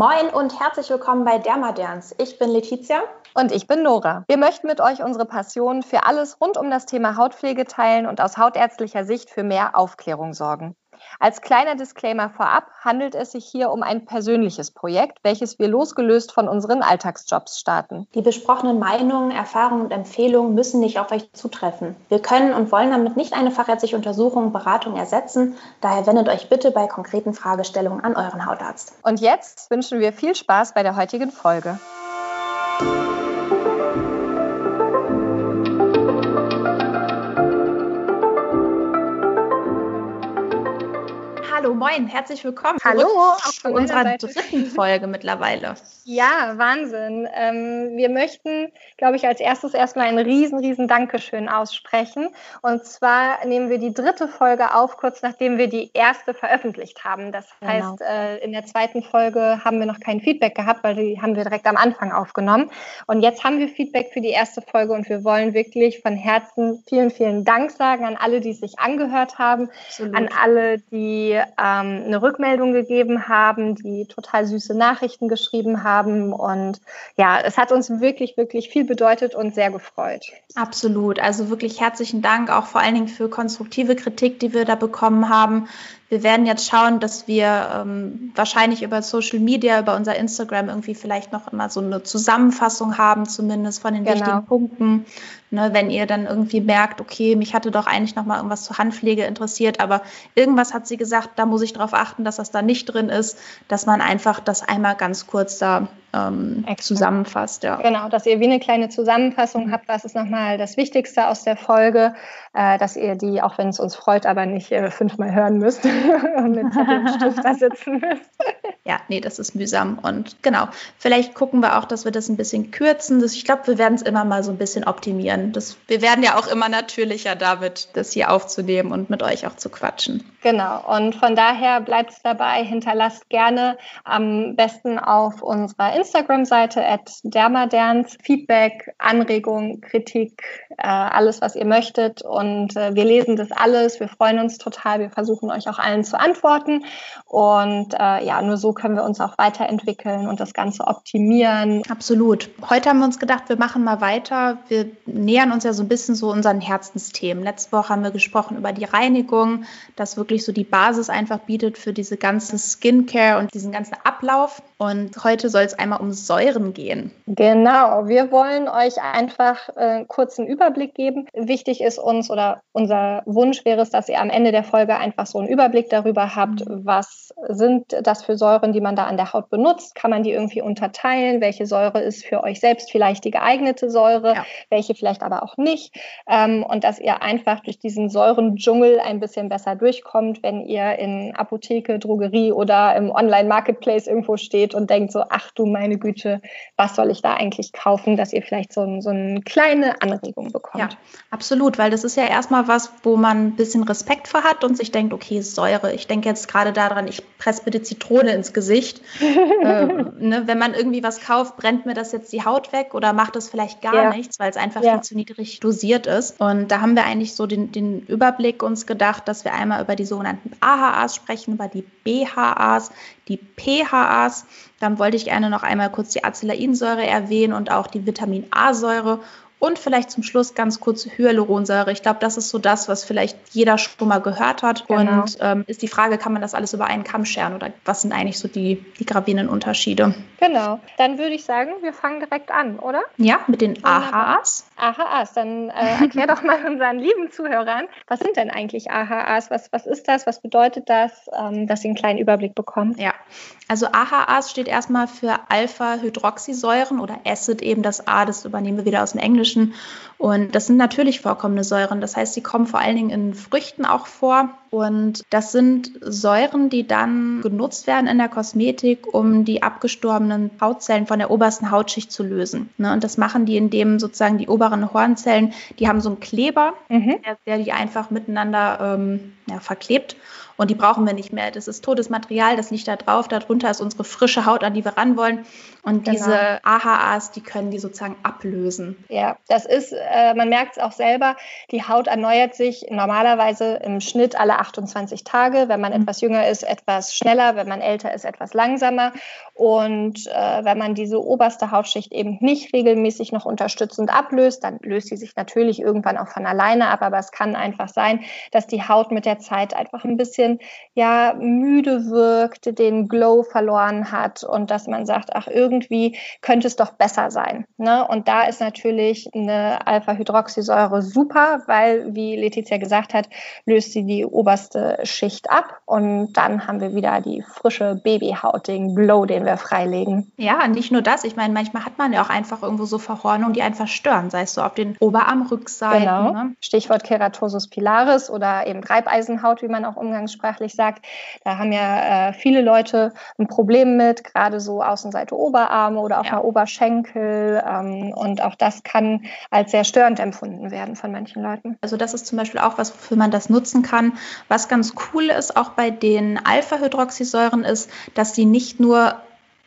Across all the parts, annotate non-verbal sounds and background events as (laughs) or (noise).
Moin und herzlich willkommen bei Dermaderns. Ich bin Letizia. Und ich bin Nora. Wir möchten mit euch unsere Passion für alles rund um das Thema Hautpflege teilen und aus hautärztlicher Sicht für mehr Aufklärung sorgen. Als kleiner Disclaimer vorab handelt es sich hier um ein persönliches Projekt, welches wir losgelöst von unseren Alltagsjobs starten. Die besprochenen Meinungen, Erfahrungen und Empfehlungen müssen nicht auf euch zutreffen. Wir können und wollen damit nicht eine fachärztliche Untersuchung, Beratung ersetzen. Daher wendet euch bitte bei konkreten Fragestellungen an euren Hautarzt. Und jetzt wünschen wir viel Spaß bei der heutigen Folge. Hallo, moin, herzlich willkommen. Hallo, auch zu unserer Seite. dritten Folge mittlerweile. (laughs) Ja, Wahnsinn. Ähm, wir möchten, glaube ich, als erstes erstmal ein riesen, riesen Dankeschön aussprechen. Und zwar nehmen wir die dritte Folge auf, kurz nachdem wir die erste veröffentlicht haben. Das genau. heißt, äh, in der zweiten Folge haben wir noch kein Feedback gehabt, weil die haben wir direkt am Anfang aufgenommen. Und jetzt haben wir Feedback für die erste Folge und wir wollen wirklich von Herzen vielen, vielen Dank sagen an alle, die sich angehört haben, Absolut. an alle, die ähm, eine Rückmeldung gegeben haben, die total süße Nachrichten geschrieben haben. Und ja, es hat uns wirklich, wirklich viel bedeutet und sehr gefreut. Absolut. Also wirklich herzlichen Dank auch vor allen Dingen für konstruktive Kritik, die wir da bekommen haben. Wir werden jetzt schauen, dass wir ähm, wahrscheinlich über Social Media, über unser Instagram irgendwie vielleicht noch immer so eine Zusammenfassung haben, zumindest von den genau. wichtigen Punkten. Ne, wenn ihr dann irgendwie merkt, okay, mich hatte doch eigentlich noch mal irgendwas zur Handpflege interessiert, aber irgendwas hat sie gesagt, da muss ich darauf achten, dass das da nicht drin ist, dass man einfach das einmal ganz kurz da ähm, zusammenfasst. Ja. Genau, dass ihr wie eine kleine Zusammenfassung habt, was ist nochmal das Wichtigste aus der Folge, äh, dass ihr die, auch wenn es uns freut, aber nicht äh, fünfmal hören müsst (laughs) und mit Zettel und Stift da sitzen müsst. (laughs) ja, nee, das ist mühsam. Und genau, vielleicht gucken wir auch, dass wir das ein bisschen kürzen. Das, ich glaube, wir werden es immer mal so ein bisschen optimieren. Das, wir werden ja auch immer natürlicher damit, das hier aufzunehmen und mit euch auch zu quatschen. Genau, und von daher bleibt es dabei, hinterlasst gerne am besten auf unserer Instagram-Seite at dermaderns Feedback, Anregung, Kritik, äh, alles, was ihr möchtet. Und äh, wir lesen das alles. Wir freuen uns total. Wir versuchen euch auch allen zu antworten. Und äh, ja, nur so können wir uns auch weiterentwickeln und das Ganze optimieren. Absolut. Heute haben wir uns gedacht, wir machen mal weiter. Wir nähern uns ja so ein bisschen so unseren Herzensthemen. Letzte Woche haben wir gesprochen über die Reinigung, das wirklich so die Basis einfach bietet für diese ganze Skincare und diesen ganzen Ablauf. Und heute soll es einmal um Säuren gehen. Genau, wir wollen euch einfach äh, kurz einen Überblick geben. Wichtig ist uns oder unser Wunsch wäre es, dass ihr am Ende der Folge einfach so einen Überblick darüber habt, mhm. was sind das für Säuren, die man da an der Haut benutzt. Kann man die irgendwie unterteilen? Welche Säure ist für euch selbst vielleicht die geeignete Säure? Ja. Welche vielleicht aber auch nicht? Ähm, und dass ihr einfach durch diesen Säurendschungel ein bisschen besser durchkommt, wenn ihr in Apotheke, Drogerie oder im Online-Marketplace irgendwo steht und denkt so, ach du meine Güte, was soll ich da eigentlich kaufen, dass ihr vielleicht so, so eine kleine Anregung bekommt. Ja, absolut, weil das ist ja erstmal was, wo man ein bisschen Respekt vor hat und sich denkt, okay, Säure. Ich denke jetzt gerade daran, ich presse bitte Zitrone ins Gesicht. (laughs) äh, ne, wenn man irgendwie was kauft, brennt mir das jetzt die Haut weg oder macht es vielleicht gar ja. nichts, weil es einfach ja. viel zu niedrig dosiert ist. Und da haben wir eigentlich so den, den Überblick uns gedacht, dass wir einmal über die sogenannten AHAs sprechen, über die BHAs, die PHAs. Dann wollte ich gerne noch einmal kurz die Acelainsäure erwähnen und auch die Vitamin A-Säure und vielleicht zum Schluss ganz kurz Hyaluronsäure. Ich glaube, das ist so das, was vielleicht jeder schon mal gehört hat. Genau. Und ähm, ist die Frage, kann man das alles über einen Kamm scheren oder was sind eigentlich so die, die gravierenden Unterschiede? Genau. Dann würde ich sagen, wir fangen direkt an, oder? Ja, mit den AHAs. AHAs. Dann äh, (laughs) erklär doch mal unseren lieben Zuhörern, was sind denn eigentlich AHAs? Was, was ist das? Was bedeutet das? Ähm, dass sie einen kleinen Überblick bekommen. Ja, also AHAs steht erstmal für Alpha-Hydroxysäuren oder Acid, eben das A, das übernehmen wir wieder aus dem Englischen. Und das sind natürlich vorkommende Säuren. Das heißt, sie kommen vor allen Dingen in Früchten auch vor. Und das sind Säuren, die dann genutzt werden in der Kosmetik, um die abgestorbenen Hautzellen von der obersten Hautschicht zu lösen. Ne? Und das machen die, indem sozusagen die oberen Hornzellen, die haben so einen Kleber, mhm. der, der, die einfach miteinander ähm, ja, verklebt. Und die brauchen wir nicht mehr. Das ist totes Material, das liegt da drauf. Darunter ist unsere frische Haut, an die wir ran wollen. Und genau. diese AHAs, die können die sozusagen ablösen. Ja, das ist, äh, man merkt es auch selber, die Haut erneuert sich normalerweise im Schnitt alle 28 Tage. Wenn man mhm. etwas jünger ist, etwas schneller, wenn man älter ist, etwas langsamer. Und äh, wenn man diese oberste Hautschicht eben nicht regelmäßig noch unterstützend ablöst, dann löst sie sich natürlich irgendwann auch von alleine ab. Aber es kann einfach sein, dass die Haut mit der Zeit einfach ein bisschen ja müde wirkt, den Glow verloren hat und dass man sagt, ach irgendwie könnte es doch besser sein. Ne? Und da ist natürlich eine Alpha-Hydroxysäure super, weil wie Letizia gesagt hat, löst sie die oberste Schicht ab und dann haben wir wieder die frische Babyhaut, den Glow, den wir freilegen. Ja, nicht nur das. Ich meine, manchmal hat man ja auch einfach irgendwo so Verhornungen, die einfach stören, sei es so auf den Oberarmrückseiten. Genau. Ne? Stichwort Keratosis pilaris oder eben Reibeisenhaut, wie man auch umgangssprachlich sagt. Da haben ja äh, viele Leute ein Problem mit, gerade so Außenseite Oberarme oder auch ja. mal Oberschenkel. Ähm, und auch das kann als sehr störend empfunden werden von manchen Leuten. Also das ist zum Beispiel auch was, wofür man das nutzen kann. Was ganz cool ist, auch bei den Alpha-Hydroxysäuren ist, dass sie nicht nur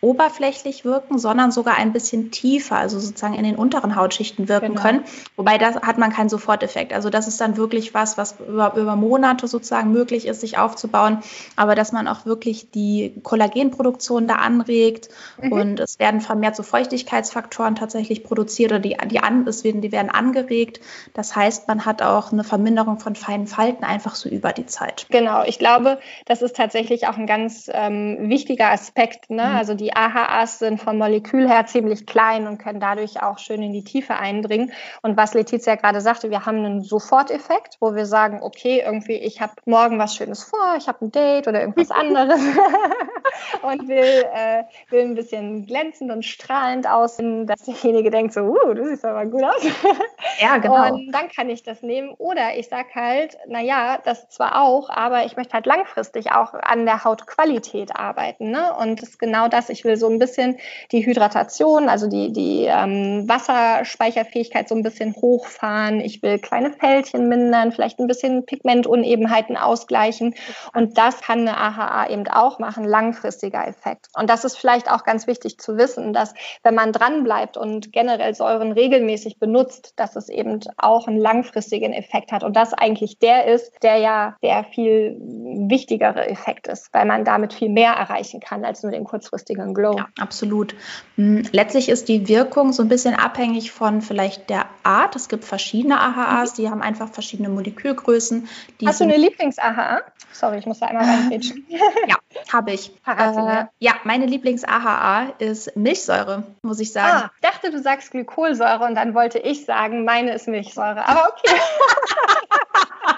oberflächlich wirken, sondern sogar ein bisschen tiefer, also sozusagen in den unteren Hautschichten wirken genau. können. Wobei da hat man keinen Soforteffekt. Also das ist dann wirklich was, was über, über Monate sozusagen möglich ist, sich aufzubauen. Aber dass man auch wirklich die Kollagenproduktion da anregt mhm. und es werden vermehrt so Feuchtigkeitsfaktoren tatsächlich produziert oder die, die, an, es werden, die werden angeregt. Das heißt, man hat auch eine Verminderung von feinen Falten einfach so über die Zeit. Genau, ich glaube, das ist tatsächlich auch ein ganz ähm, wichtiger Aspekt. Ne? Mhm. Also die AHAs sind vom Molekül her ziemlich klein und können dadurch auch schön in die Tiefe eindringen. Und was Letizia gerade sagte, wir haben einen Soforteffekt, wo wir sagen, okay, irgendwie, ich habe morgen was Schönes vor, ich habe ein Date oder irgendwas (laughs) anderes (laughs) und will, äh, will ein bisschen glänzend und strahlend aussehen, dass derjenige denkt so, uh, du siehst aber gut aus. (laughs) ja, genau. Und dann kann ich das nehmen. Oder ich sage halt, naja, das zwar auch, aber ich möchte halt langfristig auch an der Hautqualität arbeiten. Ne? Und das ist genau das, ich will so ein bisschen die Hydratation, also die, die ähm, Wasserspeicherfähigkeit so ein bisschen hochfahren. Ich will kleine Fältchen mindern, vielleicht ein bisschen Pigmentunebenheiten ausgleichen. Und das kann eine AHA eben auch machen, langfristiger Effekt. Und das ist vielleicht auch ganz wichtig zu wissen, dass wenn man dranbleibt und generell Säuren regelmäßig benutzt, dass es eben auch einen langfristigen Effekt hat. Und das eigentlich der ist, der ja der viel wichtigere Effekt ist, weil man damit viel mehr erreichen kann als nur den kurzfristigen Glow. Ja, absolut. Hm, letztlich ist die Wirkung so ein bisschen abhängig von vielleicht der Art. Es gibt verschiedene AHAs, mhm. die haben einfach verschiedene Molekülgrößen. Hast du eine Lieblings-AHA? Sorry, ich muss da einmal reinquetschen. (laughs) ja, habe ich. Äh, ja, meine Lieblings-AHA ist Milchsäure, muss ich sagen. Ah, dachte, du sagst Glykolsäure und dann wollte ich sagen, meine ist Milchsäure. Aber okay. (laughs)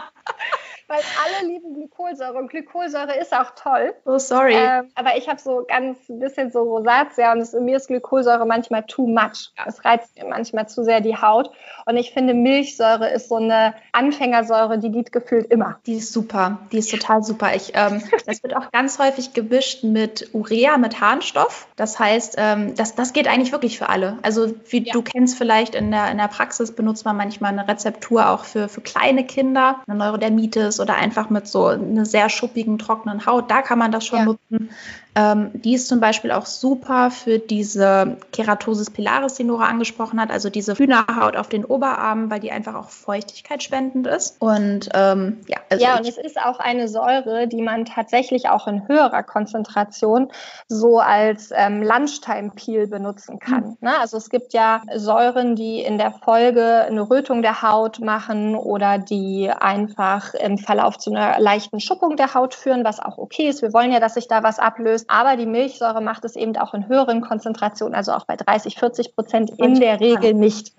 weil alle lieben Glykolsäure und Glykolsäure ist auch toll. Oh, sorry. Ähm, aber ich habe so ganz ein bisschen so Rosatia und es, mir ist Glykolsäure manchmal too much. Es reizt mir manchmal zu sehr die Haut. Und ich finde, Milchsäure ist so eine Anfängersäure, die geht gefühlt immer. Die ist super. Die ist total super. Ich, ähm, das wird auch ganz häufig gemischt mit Urea, mit Harnstoff. Das heißt, ähm, das, das geht eigentlich wirklich für alle. Also wie ja. du kennst vielleicht in der, in der Praxis benutzt man manchmal eine Rezeptur auch für, für kleine Kinder, eine Neurodermitis oder einfach mit so einer sehr schuppigen, trockenen Haut. Da kann man das schon ja. nutzen. Ähm, die ist zum Beispiel auch super für diese Keratosis pilaris, die Nora angesprochen hat, also diese Hühnerhaut auf den Oberarmen, weil die einfach auch Feuchtigkeit spendend ist. Und ähm, ja, also ja, und es ist auch eine Säure, die man tatsächlich auch in höherer Konzentration so als ähm, Lunchtime-Peel benutzen kann. Mhm. Ne? Also es gibt ja Säuren, die in der Folge eine Rötung der Haut machen oder die einfach im Verlauf zu einer leichten Schuppung der Haut führen, was auch okay ist. Wir wollen ja, dass sich da was ablöst. Aber die Milchsäure macht es eben auch in höheren Konzentrationen, also auch bei 30, 40 Prozent in der Regel nicht.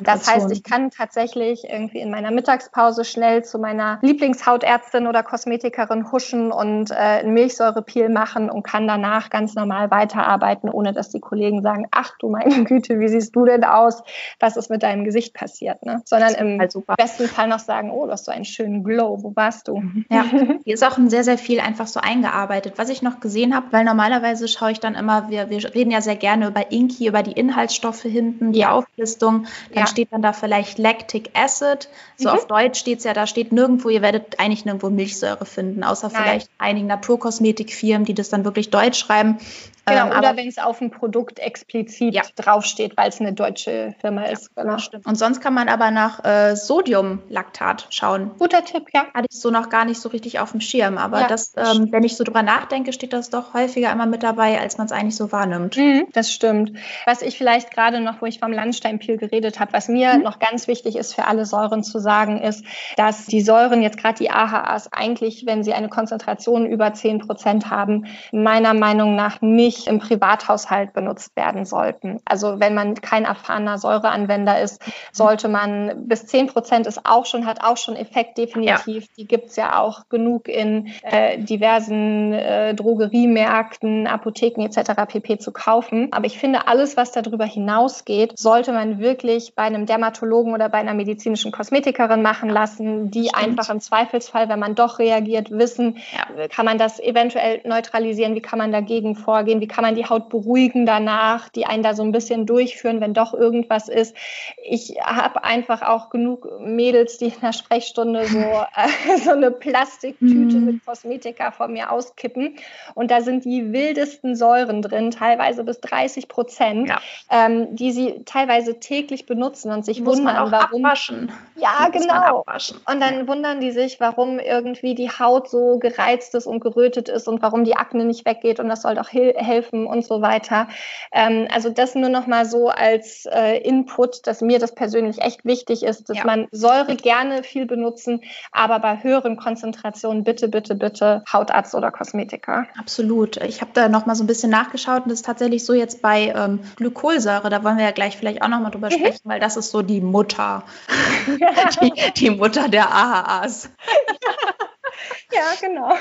Das heißt, ich kann tatsächlich irgendwie in meiner Mittagspause schnell zu meiner Lieblingshautärztin oder Kosmetikerin huschen und äh, ein Milchsäurepeel machen und kann danach ganz normal weiterarbeiten, ohne dass die Kollegen sagen, ach du meine (laughs) Güte, wie siehst du denn aus? Was ist mit deinem Gesicht passiert? Ne? Sondern im besten Fall noch sagen, oh, du hast so einen schönen Glow, wo warst du? Ja, (laughs) hier ist auch sehr, sehr viel einfach so eingearbeitet. Was ich noch gesehen habe, weil normalerweise schaue ich dann immer, wir, wir reden ja sehr gerne über Inki, über die Inhaltsstoffe hinten, die ja. Auflistung. Dann ja. steht dann da vielleicht Lactic Acid. So mhm. auf Deutsch steht es ja, da steht nirgendwo, ihr werdet eigentlich nirgendwo Milchsäure finden, außer Nein. vielleicht einigen Naturkosmetikfirmen, die das dann wirklich deutsch schreiben. Genau, ähm, oder wenn es auf dem Produkt explizit ja. draufsteht, weil es eine deutsche Firma ist. Genau. Stimmt. Und sonst kann man aber nach äh, Sodiumlaktat schauen. Guter Tipp, ja. Hatte ich so noch gar nicht so richtig auf dem Schirm. Aber das, ähm, wenn ich so drüber nachdenke, steht das doch häufiger immer mit dabei, als man es eigentlich so wahrnimmt. Mhm, das stimmt. Was ich vielleicht gerade noch, wo ich vom Landsteinpil geredet habe, was mir mhm. noch ganz wichtig ist für alle Säuren zu sagen, ist, dass die Säuren, jetzt gerade die AHAs, eigentlich, wenn sie eine Konzentration über 10 Prozent haben, meiner Meinung nach nicht im Privathaushalt benutzt werden sollten. Also wenn man kein erfahrener Säureanwender ist, sollte man bis 10 Prozent ist auch schon, hat auch schon Effekt definitiv. Ja. Die gibt es ja auch genug in äh, diversen äh, Drogeriemärkten, Apotheken etc. pp. zu kaufen. Aber ich finde, alles, was darüber hinausgeht, sollte man wirklich bei einem Dermatologen oder bei einer medizinischen Kosmetikerin machen lassen, die Stimmt. einfach im Zweifelsfall, wenn man doch reagiert, wissen, ja. kann man das eventuell neutralisieren, wie kann man dagegen vorgehen, wie kann man die Haut beruhigen danach, die einen da so ein bisschen durchführen, wenn doch irgendwas ist. Ich habe einfach auch genug Mädels, die in der Sprechstunde so, (laughs) äh, so eine Plastiktüte mm. mit Kosmetika vor mir auskippen. Und da sind die wildesten Säuren drin, teilweise bis 30 Prozent, ja. ähm, die sie teilweise täglich benutzen und sich Muss wundern, warum. Abwaschen. Ja, Muss genau. Und dann ja. wundern die sich, warum irgendwie die Haut so gereizt ist und gerötet ist und warum die Akne nicht weggeht. Und das soll doch helfen helfen und so weiter. Ähm, also das nur noch mal so als äh, Input, dass mir das persönlich echt wichtig ist, dass ja. man Säure gerne viel benutzen, aber bei höheren Konzentrationen bitte, bitte, bitte Hautarzt oder Kosmetiker. Absolut. Ich habe da noch mal so ein bisschen nachgeschaut und das ist tatsächlich so jetzt bei ähm, Glykolsäure, da wollen wir ja gleich vielleicht auch noch mal drüber mhm. sprechen, weil das ist so die Mutter, (laughs) (laughs) die, die Mutter der AHAs. (laughs) (laughs) Ja, genau.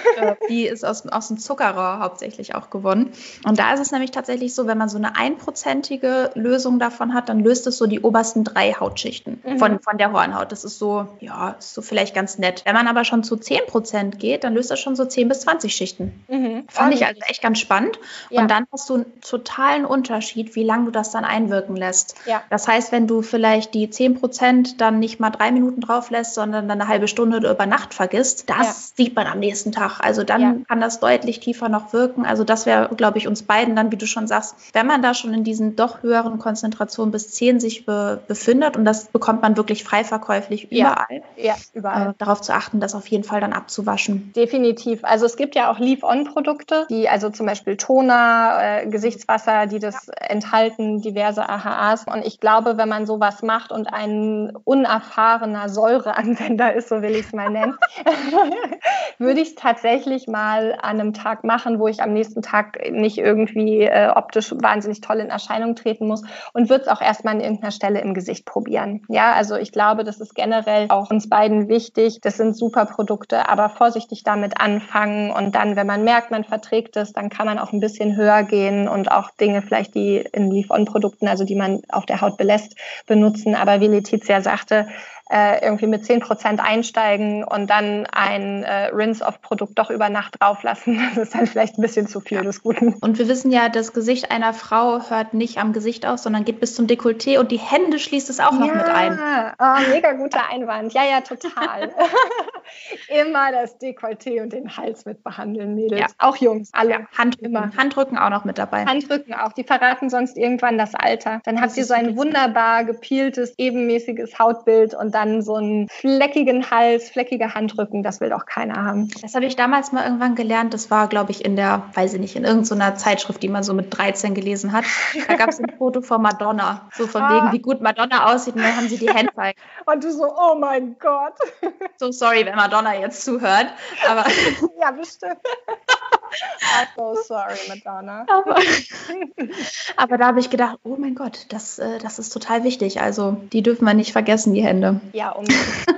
Die ist aus, aus dem Zuckerrohr hauptsächlich auch gewonnen. Und da ist es nämlich tatsächlich so, wenn man so eine einprozentige Lösung davon hat, dann löst es so die obersten drei Hautschichten mhm. von, von der Hornhaut. Das ist so, ja, ist so vielleicht ganz nett. Wenn man aber schon zu 10 Prozent geht, dann löst das schon so 10 bis 20 Schichten. Mhm. Fand ich also echt ganz spannend. Ja. Und dann hast du einen totalen Unterschied, wie lange du das dann einwirken lässt. Ja. Das heißt, wenn du vielleicht die 10 Prozent dann nicht mal drei Minuten drauf lässt, sondern dann eine halbe Stunde oder über Nacht vergisst, das ja. Sieht man am nächsten Tag. Also dann ja. kann das deutlich tiefer noch wirken. Also das wäre, glaube ich, uns beiden dann, wie du schon sagst, wenn man da schon in diesen doch höheren Konzentrationen bis 10 sich be befindet und das bekommt man wirklich frei verkäuflich überall. Ja, ja überall. Äh, darauf zu achten, das auf jeden Fall dann abzuwaschen. Definitiv. Also es gibt ja auch Leave-On-Produkte, die also zum Beispiel Toner, äh, Gesichtswasser, die das ja. enthalten, diverse AHAs. Und ich glaube, wenn man sowas macht und ein unerfahrener Säureanwender ist, so will ich es mal nennen, (laughs) (laughs) (laughs) würde ich tatsächlich mal an einem Tag machen, wo ich am nächsten Tag nicht irgendwie äh, optisch wahnsinnig toll in Erscheinung treten muss und würde es auch erstmal an irgendeiner Stelle im Gesicht probieren. Ja, also ich glaube, das ist generell auch uns beiden wichtig. Das sind super Produkte, aber vorsichtig damit anfangen und dann, wenn man merkt, man verträgt es, dann kann man auch ein bisschen höher gehen und auch Dinge vielleicht, die in Leave-On-Produkten, also die man auf der Haut belässt, benutzen. Aber wie Letizia sagte, äh, irgendwie mit 10 Prozent einsteigen und dann ein äh, Rinse-Off-Produkt doch über Nacht drauflassen. (laughs) Das ist dann vielleicht ein bisschen zu viel des Guten. Und wir wissen ja, das Gesicht einer Frau hört nicht am Gesicht aus, sondern geht bis zum Dekolleté und die Hände schließt es auch ja, noch mit ein. Oh, mega guter Einwand. Ja, ja, total. (laughs) Immer das Dekolleté und den Hals mit behandeln, Mädels. Ja. Auch Jungs, alle. Ja, Handrücken. Immer. Handrücken auch noch mit dabei. Handrücken auch. Die verraten sonst irgendwann das Alter. Dann habt ihr so ein wunderbar gepieltes, ebenmäßiges Hautbild und dann so einen fleckigen Hals, fleckige Handrücken. Das will doch keiner haben. Das habe ich damals mal irgendwann gelernt. Das war, glaube ich, in der, weiß ich nicht, in irgendeiner Zeitschrift, die man so mit 13 gelesen hat. Da gab es ein (laughs) Foto von Madonna. So von ah. wegen, wie gut Madonna aussieht. Und dann haben sie die Hände Und du so, oh mein Gott. So sorry, wenn Madonna jetzt zuhört. Aber (laughs) ja, bestimmt. I'm so sorry, Madonna. Aber, (laughs) aber da habe ich gedacht, oh mein Gott, das, äh, das ist total wichtig. Also die dürfen wir nicht vergessen, die Hände. Ja, und,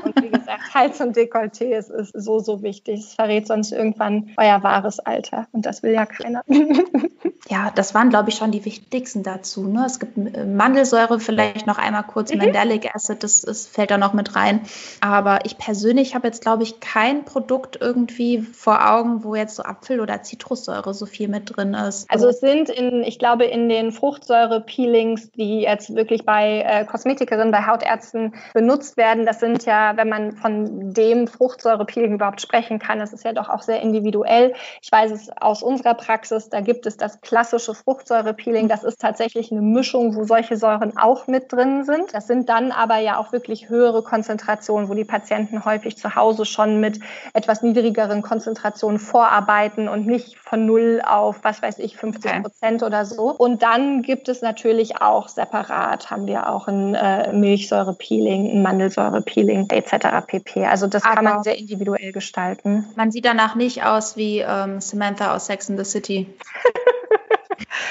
und wie gesagt, (laughs) Hals und Dekolleté ist, ist so, so wichtig. Es verrät sonst irgendwann euer wahres Alter. Und das will ja keiner. (laughs) ja, das waren, glaube ich, schon die wichtigsten dazu. Ne? Es gibt äh, Mandelsäure, vielleicht noch einmal kurz, mhm. Mandelic Acid, das, das fällt da noch mit rein. Aber ich persönlich habe jetzt, glaube ich, kein Produkt irgendwie vor Augen, wo jetzt so Apfel oder Zitrussäure so viel mit drin ist. Also es sind in, ich glaube, in den Fruchtsäure-Peelings, die jetzt wirklich bei äh, Kosmetikerinnen, bei Hautärzten benutzt werden, das sind ja, wenn man von dem Fruchtsäure-Peeling überhaupt sprechen kann, das ist ja doch auch sehr individuell. Ich weiß es aus unserer Praxis, da gibt es das klassische Fruchtsäure-Peeling. Das ist tatsächlich eine Mischung, wo solche Säuren auch mit drin sind. Das sind dann aber ja auch wirklich höhere Konzentrationen, wo die Patienten häufig zu Hause schon mit etwas niedrigeren Konzentrationen vorarbeiten und nicht von null auf, was weiß ich, 50 Prozent okay. oder so. Und dann gibt es natürlich auch separat, haben wir auch ein äh, Milchsäure-Peeling, ein Mandelsäure-Peeling etc. pp. Also das aber kann man sehr individuell gestalten. Man sieht danach nicht aus wie ähm, Samantha aus Sex in the City. (laughs)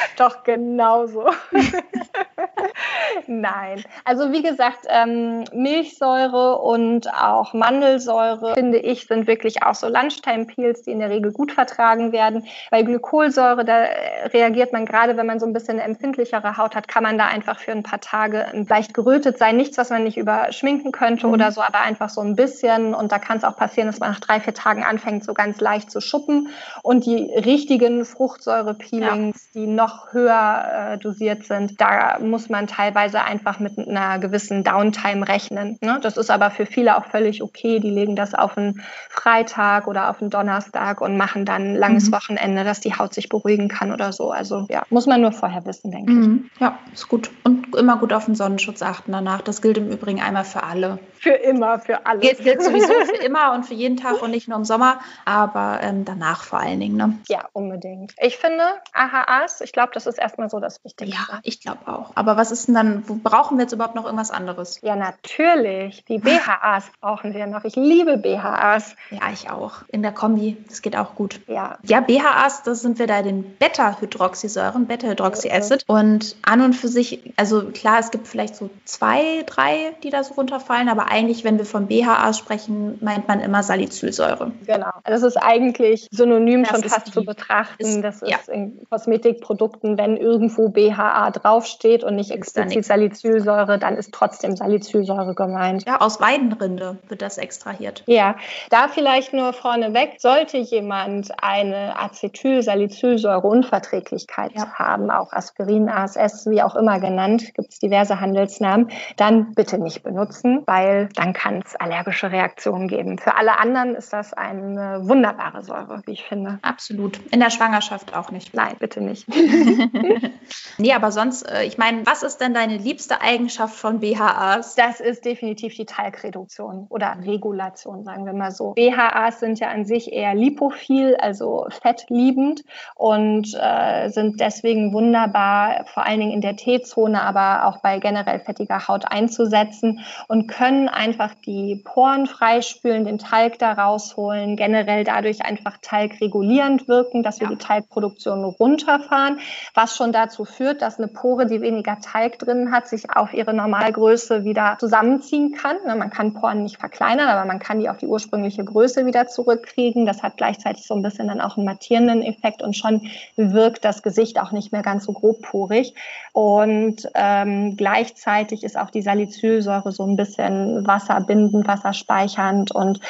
(laughs) Doch, genauso. (laughs) Nein. Also wie gesagt, ähm, Milchsäure und auch Mandelsäure, finde ich, sind wirklich auch so Lunchtime-Peels, die in der Regel gut vertragen werden. Bei Glykolsäure, da reagiert man gerade, wenn man so ein bisschen eine empfindlichere Haut hat, kann man da einfach für ein paar Tage leicht gerötet sein. Nichts, was man nicht überschminken könnte mhm. oder so, aber einfach so ein bisschen. Und da kann es auch passieren, dass man nach drei, vier Tagen anfängt, so ganz leicht zu schuppen. Und die richtigen Fruchtsäure-Peelings, ja. die noch höher äh, dosiert sind, da muss man teilweise einfach mit einer gewissen Downtime rechnen. Ne? Das ist aber für viele auch völlig okay. Die legen das auf einen Freitag oder auf einen Donnerstag und machen dann ein langes mhm. Wochenende, dass die Haut sich beruhigen kann oder so. Also ja, muss man nur vorher wissen, denke mhm. ich. Ja, ist gut. Und immer gut auf den Sonnenschutz achten danach. Das gilt im Übrigen einmal für alle. Für immer, für alle. Gilt, gilt sowieso (laughs) für immer und für jeden Tag und nicht nur im Sommer, aber ähm, danach vor allen Dingen. Ne? Ja, unbedingt. Ich finde AHAs, ich glaube, das ist erstmal so das Wichtigste. Ja, ich glaube auch. Aber was ist denn dann, brauchen wir jetzt überhaupt noch irgendwas anderes? Ja, natürlich. Die BHAs brauchen wir noch. Ich liebe BHAs. Ja, ich auch. In der Kombi, das geht auch gut. Ja. Ja, BHAs, das sind wir da den Beta-Hydroxysäuren, Beta-Hydroxyacid. Und an und für sich, also klar, es gibt vielleicht so zwei, drei, die da so runterfallen, aber eigentlich, wenn wir von BHAs sprechen, meint man immer Salicylsäure. Genau. Das ist eigentlich synonym das schon fast zu betrachten. Ist, das ist ja. in Kosmetikprodukten, wenn irgendwo BHA draufsteht und nicht explizit Salicylsäure, dann ist trotzdem Salicylsäure gemeint. Ja, aus Weidenrinde wird das extrahiert. Ja, da vielleicht nur vorneweg, sollte jemand eine Acetylsalicylsäure-Unverträglichkeit ja. haben, auch Aspirin, ASS, wie auch immer genannt, gibt es diverse Handelsnamen, dann bitte nicht benutzen, weil dann kann es allergische Reaktionen geben. Für alle anderen ist das eine wunderbare Säure, wie ich finde. Absolut. In der Schwangerschaft auch nicht. Nein, bitte nicht. (laughs) (laughs) nee, aber sonst, äh, ich meine, was ist denn deine liebste Eigenschaft von BHAs? Das ist definitiv die Talgreduktion oder Regulation, sagen wir mal so. BHAs sind ja an sich eher lipophil, also fettliebend und äh, sind deswegen wunderbar, vor allen Dingen in der T-Zone, aber auch bei generell fettiger Haut einzusetzen und können einfach die Poren freispülen, den Talg da rausholen, generell dadurch einfach talgregulierend wirken, dass wir ja. die Talgproduktion runterfahren, was schon dazu führt, dass eine Pore, die weniger Talg drin hat, sich auf ihre Normalgröße wieder zusammenziehen kann. Ne, man kann Poren nicht verkleinern, aber man kann die auf die ursprüngliche Größe wieder zurückkriegen. Das hat gleichzeitig so ein bisschen dann auch einen mattierenden Effekt und schon wirkt das Gesicht auch nicht mehr ganz so grobporig. Und ähm, gleichzeitig ist auch die Salicylsäure so ein bisschen wasserbindend, wasserspeichernd. Und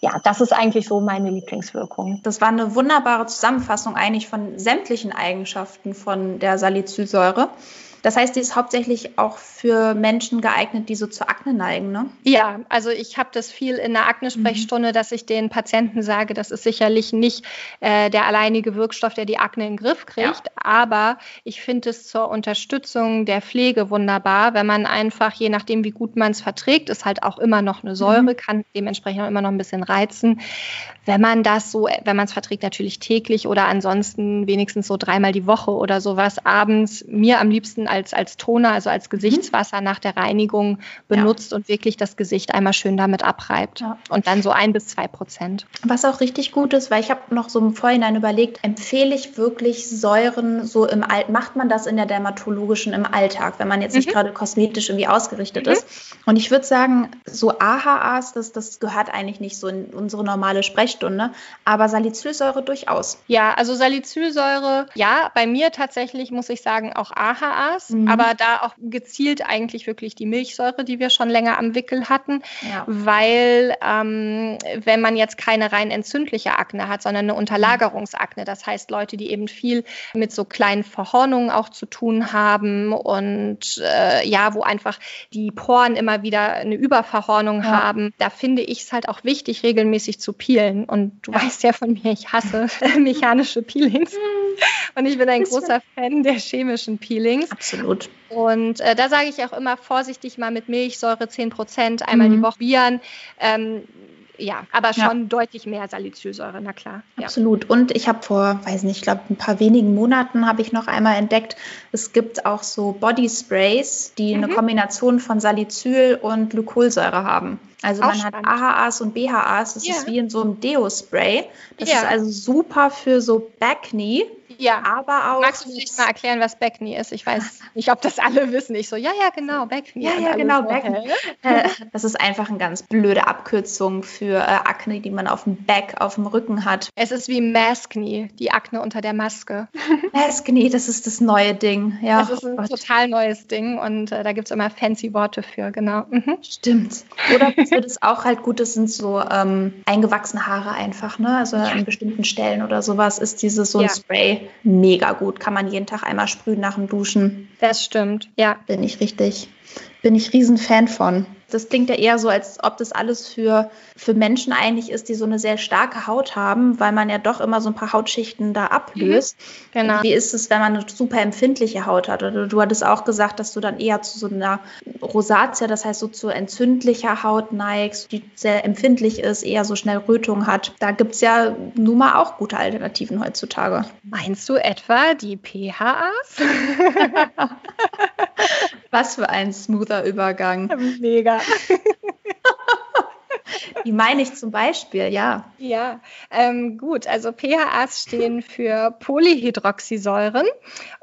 ja, das ist eigentlich so meine Lieblingswirkung. Das war eine wunderbare Zusammenfassung eigentlich von sämtlichen Eigenschaften von der Salicylsäure. Das heißt, die ist hauptsächlich auch für Menschen geeignet, die so zur Akne neigen, ne? Ja, also ich habe das viel in der Akne-Sprechstunde, mhm. dass ich den Patienten sage, das ist sicherlich nicht äh, der alleinige Wirkstoff, der die Akne in den Griff kriegt, ja. aber ich finde es zur Unterstützung der Pflege wunderbar, wenn man einfach, je nachdem, wie gut man es verträgt, ist halt auch immer noch eine Säure, mhm. kann dementsprechend auch immer noch ein bisschen reizen. Wenn man das so, wenn man es verträgt, natürlich täglich oder ansonsten wenigstens so dreimal die Woche oder sowas abends, mir am liebsten als, als Toner, also als mhm. Gesichtswasser nach der Reinigung benutzt ja. und wirklich das Gesicht einmal schön damit abreibt. Ja. Und dann so ein bis zwei Prozent. Was auch richtig gut ist, weil ich habe noch so im Vorhinein überlegt, empfehle ich wirklich Säuren so im Alt, macht man das in der dermatologischen im Alltag, wenn man jetzt nicht mhm. gerade kosmetisch irgendwie ausgerichtet mhm. ist. Und ich würde sagen, so AHAs, das, das gehört eigentlich nicht so in unsere normale Sprechstunde, aber Salicylsäure durchaus. Ja, also Salicylsäure, ja, bei mir tatsächlich muss ich sagen auch AHAs anders, mhm. aber da auch gezielt eigentlich wirklich die Milchsäure, die wir schon länger am Wickel hatten, ja. weil ähm, wenn man jetzt keine rein entzündliche Akne hat, sondern eine Unterlagerungsakne, das heißt Leute, die eben viel mit so kleinen Verhornungen auch zu tun haben und äh, ja, wo einfach die Poren immer wieder eine Überverhornung ja. haben, da finde ich es halt auch wichtig, regelmäßig zu peelen. Und du ja. weißt ja von mir, ich hasse (laughs) mechanische Peelings. (laughs) Und ich bin ein großer Fan der chemischen Peelings. Absolut. Und äh, da sage ich auch immer vorsichtig mal mit Milchsäure 10 Prozent einmal mhm. die Woche bieren. Ähm, ja, aber schon ja. deutlich mehr Salicylsäure, na klar. Ja. Absolut. Und ich habe vor, weiß nicht, ich glaube, ein paar wenigen Monaten habe ich noch einmal entdeckt, es gibt auch so Body Sprays, die mhm. eine Kombination von Salicyl und Glykolsäure haben. Also auch man spannend. hat AHAs und BHAs, das ja. ist wie in so einem Deo-Spray. Das ist also super für so Backney. Ja, aber auch. Magst du vielleicht mal erklären, was Backney ist? Ich weiß nicht, ob das alle wissen. Ich so, ja, ja, genau, Backney. Ja, ja, genau, so, Backney. Äh, das ist einfach eine ganz blöde Abkürzung für äh, Akne, die man auf dem Back, auf dem Rücken hat. Es ist wie Maskne, die Akne unter der Maske. (laughs) Maskne, das ist das neue Ding. Ja, das ist ein oh total neues Ding und äh, da gibt es immer fancy Worte für, genau. Mhm. Stimmt. Oder wird es auch halt gut, das sind so ähm, eingewachsene Haare einfach, ne? Also ja. an bestimmten Stellen oder sowas ist dieses so ein ja. Spray mega gut. Kann man jeden Tag einmal sprühen nach dem Duschen. Das stimmt, ja. Bin ich richtig, bin ich riesen Fan von. Das klingt ja eher so, als ob das alles für, für Menschen eigentlich ist, die so eine sehr starke Haut haben, weil man ja doch immer so ein paar Hautschichten da ablöst. Mhm. Genau. Wie ist es, wenn man eine super empfindliche Haut hat? Oder du hattest auch gesagt, dass du dann eher zu so einer Rosatia, das heißt so zu entzündlicher Haut neigst, die sehr empfindlich ist, eher so schnell Rötung hat. Da gibt es ja nun mal auch gute Alternativen heutzutage. Meinst du etwa die PHAs? (laughs) Was für ein smoother Übergang. Mega. (laughs) Die meine ich zum Beispiel, ja. Ja, ähm, gut. Also PHAs stehen für Polyhydroxysäuren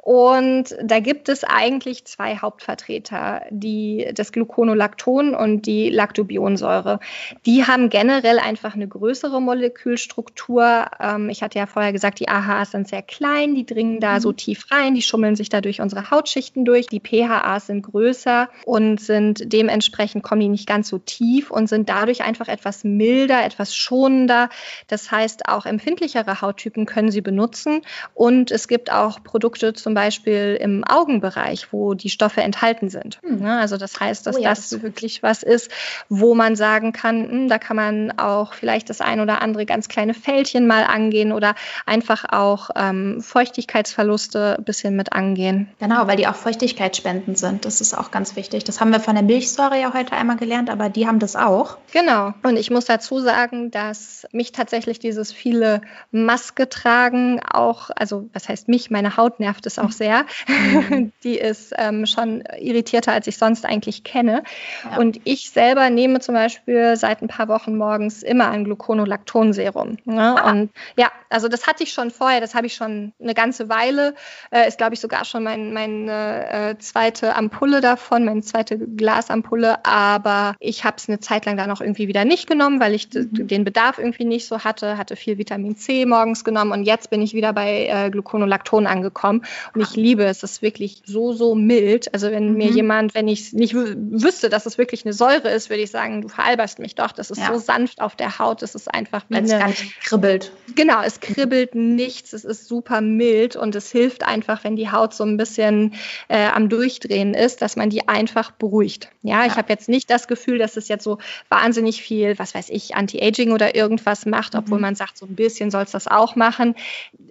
und da gibt es eigentlich zwei Hauptvertreter, die, das Gluconolacton und die Lactobionsäure. Die haben generell einfach eine größere Molekülstruktur. Ähm, ich hatte ja vorher gesagt, die AHAs sind sehr klein, die dringen da mhm. so tief rein, die schummeln sich da durch unsere Hautschichten durch. Die PHAs sind größer und sind dementsprechend kommen die nicht ganz so tief und sind dadurch einfach etwas milder, etwas schonender. Das heißt, auch empfindlichere Hauttypen können sie benutzen. Und es gibt auch Produkte zum Beispiel im Augenbereich, wo die Stoffe enthalten sind. Hm. Also das heißt, dass oh ja, das, das wirklich was ist, wo man sagen kann, hm, da kann man auch vielleicht das ein oder andere ganz kleine Fältchen mal angehen oder einfach auch ähm, Feuchtigkeitsverluste ein bisschen mit angehen. Genau, weil die auch feuchtigkeitsspendend sind. Das ist auch ganz wichtig. Das haben wir von der Milchsäure ja heute einmal gelernt, aber die haben das auch. Genau. Und ich muss dazu sagen, dass mich tatsächlich dieses viele Maske tragen auch, also was heißt mich, meine Haut nervt es auch auch sehr. Mhm. (laughs) Die ist ähm, schon irritierter, als ich sonst eigentlich kenne. Ja. Und ich selber nehme zum Beispiel seit ein paar Wochen morgens immer ein Gluconolactonserum. Ne? Und ja, also das hatte ich schon vorher, das habe ich schon eine ganze Weile. Äh, ist, glaube ich, sogar schon meine mein, äh, zweite Ampulle davon, meine zweite Glasampulle. Aber ich habe es eine Zeit lang dann auch irgendwie wieder nicht genommen, weil ich mhm. den Bedarf irgendwie nicht so hatte. Hatte viel Vitamin C morgens genommen und jetzt bin ich wieder bei äh, Gluconolacton angekommen. Und ich liebe es. Es ist wirklich so, so mild. Also wenn mhm. mir jemand, wenn ich nicht wüsste, dass es wirklich eine Säure ist, würde ich sagen, du veralberst mich doch. Das ist ja. so sanft auf der Haut. Das ist einfach Weil's eine... gar nicht kribbelt. Genau, es kribbelt nichts. Es ist super mild und es hilft einfach, wenn die Haut so ein bisschen äh, am Durchdrehen ist, dass man die einfach beruhigt. Ja, ja. ich habe jetzt nicht das Gefühl, dass es jetzt so wahnsinnig viel, was weiß ich, Anti-Aging oder irgendwas macht, obwohl mhm. man sagt, so ein bisschen soll es das auch machen.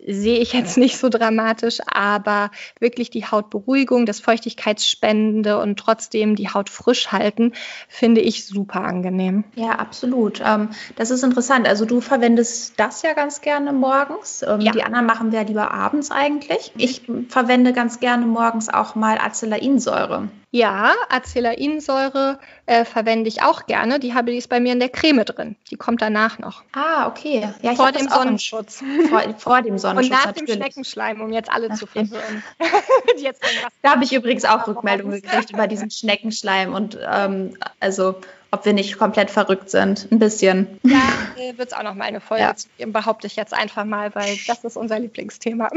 Sehe ich jetzt nicht so dramatisch, aber wirklich die Hautberuhigung, das Feuchtigkeitsspende und trotzdem die Haut frisch halten, finde ich super angenehm. Ja, absolut. Ähm, das ist interessant. Also du verwendest das ja ganz gerne morgens. Ähm, ja. Die anderen machen wir ja lieber abends eigentlich. Ich verwende ganz gerne morgens auch mal Acelainsäure. Ja, Acelainsäure äh, verwende ich auch gerne. Die habe ich bei mir in der Creme drin. Die kommt danach noch. Ah, okay. Ja, vor dem Sonnenschutz. (laughs) Vor, vor, dem Sonnenschutz. Und nach natürlich. dem Schneckenschleim, um jetzt alle Ach, zu verwirren. (laughs) (laughs) da habe ich übrigens auch Rückmeldungen gekriegt über diesen Schneckenschleim und ähm, also ob wir nicht komplett verrückt sind. Ein bisschen. Ja, äh, wird es auch noch mal eine Folge ja. zu geben, behaupte ich jetzt einfach mal, weil das ist unser Lieblingsthema.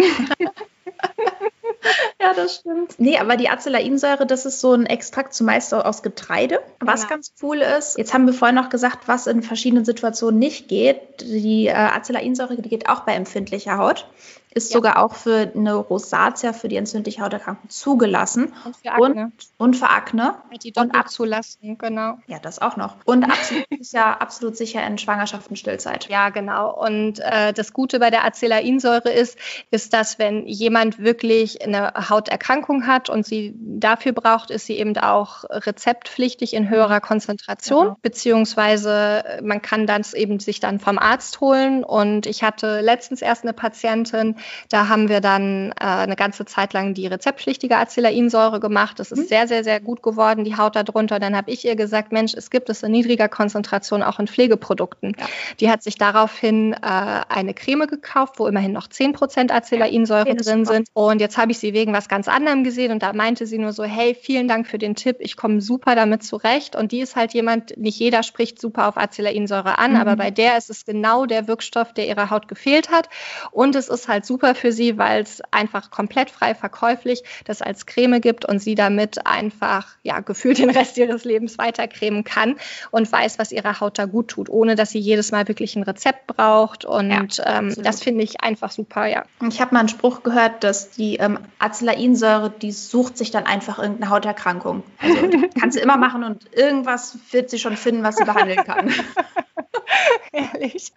Ja, das stimmt. Nee, aber die Acelainsäure, das ist so ein Extrakt zumeist aus Getreide, was genau. ganz cool ist. Jetzt haben wir vorhin noch gesagt, was in verschiedenen Situationen nicht geht. Die äh, Acelainsäure, die geht auch bei empfindlicher Haut ist ja. sogar auch für eine Rosatia, für die entzündliche Hauterkrankung zugelassen. Und für Akne. Und, und für Akne. Die und abzulassen, genau. Ja, das auch noch. Und absolut (laughs) sicher, absolut sicher in Schwangerschaft und Stillzeit. Ja, genau. Und äh, das Gute bei der Acelainsäure ist, ist, dass wenn jemand wirklich eine Hauterkrankung hat und sie dafür braucht, ist sie eben auch rezeptpflichtig in höherer Konzentration, genau. beziehungsweise man kann das eben sich dann vom Arzt holen. Und ich hatte letztens erst eine Patientin, da haben wir dann äh, eine ganze Zeit lang die rezeptpflichtige Acelainsäure gemacht. Das ist mhm. sehr, sehr, sehr gut geworden, die Haut darunter. Dann habe ich ihr gesagt, Mensch, es gibt es in niedriger Konzentration auch in Pflegeprodukten. Ja. Die hat sich daraufhin äh, eine Creme gekauft, wo immerhin noch 10% Acelainsäure ja, drin sind. Und jetzt habe ich sie wegen was ganz anderem gesehen und da meinte sie nur so, hey, vielen Dank für den Tipp, ich komme super damit zurecht. Und die ist halt jemand, nicht jeder spricht super auf Acelainsäure an, mhm. aber bei der ist es genau der Wirkstoff, der ihrer Haut gefehlt hat. Und es ist halt super für sie, weil es einfach komplett frei verkäuflich das als Creme gibt und sie damit einfach ja gefühlt den Rest ihres Lebens weiter cremen kann und weiß, was ihrer Haut da gut tut, ohne dass sie jedes Mal wirklich ein Rezept braucht. Und ja, ähm, das finde ich einfach super, ja. Ich habe mal einen Spruch gehört, dass die ähm, Acelainsäure, die sucht sich dann einfach irgendeine Hauterkrankung. Also kann sie immer (laughs) machen und irgendwas wird sie schon finden, was sie behandeln kann. (laughs) Ehrlich.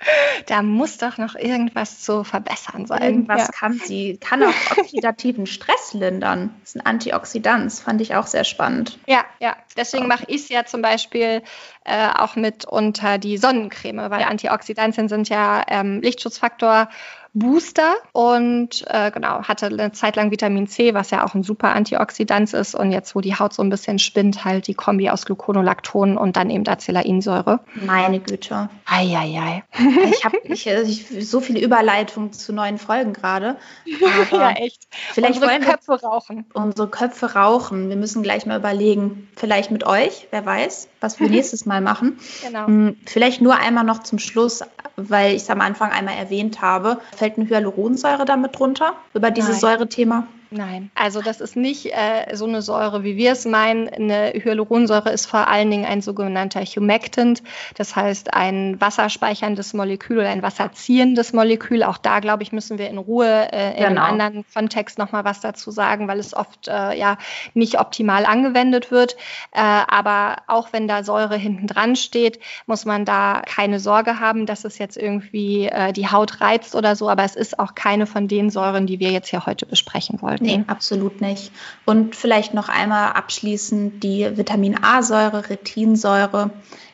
Da muss doch noch irgendwas zu verbessern sein. Irgendwas ja. kann sie. Kann auch (laughs) oxidativen Stress lindern. Das ist ein Antioxidant. Fand ich auch sehr spannend. Ja, ja. Deswegen mache ich es ja zum Beispiel äh, auch mit unter die Sonnencreme, weil ja. Antioxidantien sind ja ähm, Lichtschutzfaktor Booster und äh, genau, hatte eine Zeit lang Vitamin C, was ja auch ein super Antioxidant ist. Und jetzt, wo die Haut so ein bisschen spinnt, halt die Kombi aus Gluconolacton und dann eben Acelainsäure. Meine Güte. Eieiei. (laughs) Ich habe ich, ich, so viele Überleitungen zu neuen Folgen gerade. (laughs) ja, echt. Vielleicht unsere Köpfe rauchen. Unsere Köpfe rauchen. Wir müssen gleich mal überlegen. Vielleicht mit euch, wer weiß, was wir nächstes Mal machen. Genau. Hm, vielleicht nur einmal noch zum Schluss, weil ich es am Anfang einmal erwähnt habe fällt eine Hyaluronsäure damit drunter, über dieses Säurethema? Nein, also das ist nicht äh, so eine Säure, wie wir es meinen. Eine Hyaluronsäure ist vor allen Dingen ein sogenannter Humectant, das heißt ein wasserspeicherndes Molekül oder ein wasserziehendes Molekül. Auch da, glaube ich, müssen wir in Ruhe äh, in genau. einem anderen Kontext nochmal was dazu sagen, weil es oft äh, ja nicht optimal angewendet wird. Äh, aber auch wenn da Säure hinten dran steht, muss man da keine Sorge haben, dass es jetzt irgendwie äh, die Haut reizt oder so. Aber es ist auch keine von den Säuren, die wir jetzt hier heute besprechen wollen. Nee, absolut nicht. Und vielleicht noch einmal abschließend die Vitamin A-Säure, Retinsäure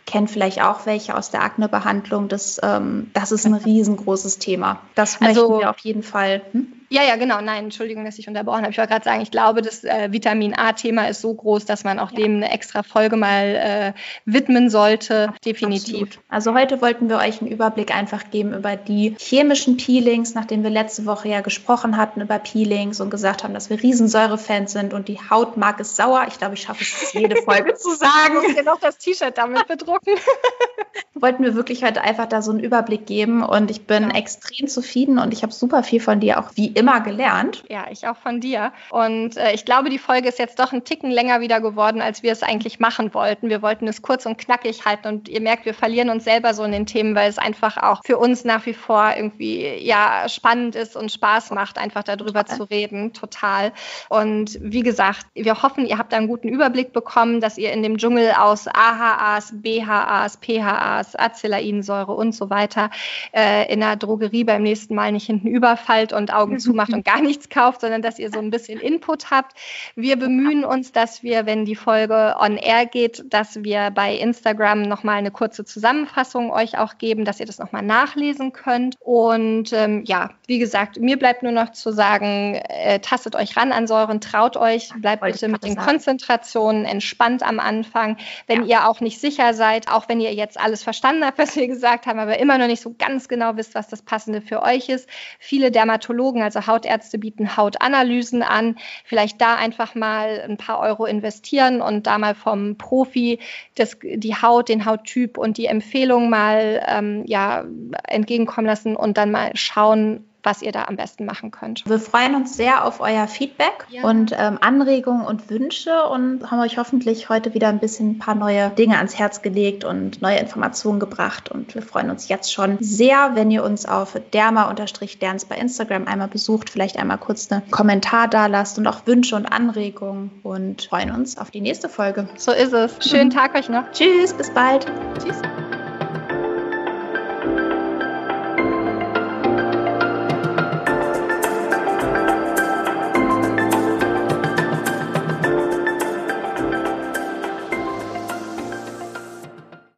kennt vielleicht auch welche aus der Aknebehandlung. Das, ähm, das ist ein riesengroßes Thema. Das also, möchten wir auf jeden Fall. Hm? Ja, ja, genau. Nein, Entschuldigung, dass ich unterbrochen habe. Ich wollte gerade sagen, ich glaube, das äh, Vitamin A-Thema ist so groß, dass man auch ja. dem eine extra Folge mal äh, widmen sollte. Definitiv. Absolut. Also heute wollten wir euch einen Überblick einfach geben über die chemischen Peelings, nachdem wir letzte Woche ja gesprochen hatten über Peelings und gesagt haben, dass wir Riesensäure-Fans sind und die Haut mag es sauer. Ich glaube, ich schaffe es jede (laughs) Folge zu sagen. Ich dir noch das T-Shirt damit bedrucken. (laughs) wollten wir wirklich heute einfach da so einen Überblick geben und ich bin ja. extrem zufrieden und ich habe super viel von dir auch wie immer gelernt. Ja, ich auch von dir. Und äh, ich glaube, die Folge ist jetzt doch ein Ticken länger wieder geworden, als wir es eigentlich machen wollten. Wir wollten es kurz und knackig halten und ihr merkt, wir verlieren uns selber so in den Themen, weil es einfach auch für uns nach wie vor irgendwie ja spannend ist und Spaß macht, einfach darüber total. zu reden. Total. Und wie gesagt, wir hoffen, ihr habt einen guten Überblick bekommen, dass ihr in dem Dschungel aus AHAs, BHAs, PHAs, Acelainsäure und so weiter äh, in der Drogerie beim nächsten Mal nicht hinten überfallt und Augen zu zumacht und (laughs) gar nichts kauft, sondern dass ihr so ein bisschen Input habt. Wir bemühen uns, dass wir, wenn die Folge on air geht, dass wir bei Instagram nochmal eine kurze Zusammenfassung euch auch geben, dass ihr das nochmal nachlesen könnt. Und ähm, ja, wie gesagt, mir bleibt nur noch zu sagen, äh, tastet euch ran an Säuren, traut euch, bleibt Wollte bitte mit den sagen. Konzentrationen entspannt am Anfang. Wenn ja. ihr auch nicht sicher seid, auch wenn ihr jetzt alles verstanden habt, (laughs) was wir gesagt haben, aber immer noch nicht so ganz genau wisst, was das Passende für euch ist. Viele Dermatologen, also Hautärzte bieten Hautanalysen an. Vielleicht da einfach mal ein paar Euro investieren und da mal vom Profi das, die Haut, den Hauttyp und die Empfehlung mal ähm, ja, entgegenkommen lassen und dann mal schauen, was ihr da am besten machen könnt. Wir freuen uns sehr auf euer Feedback ja. und ähm, Anregungen und Wünsche und haben euch hoffentlich heute wieder ein bisschen ein paar neue Dinge ans Herz gelegt und neue Informationen gebracht. Und wir freuen uns jetzt schon sehr, wenn ihr uns auf derma-derns bei Instagram einmal besucht, vielleicht einmal kurz einen Kommentar da lasst und auch Wünsche und Anregungen und freuen uns auf die nächste Folge. So ist es. Schönen (laughs) Tag euch noch. Tschüss, bis bald. Tschüss.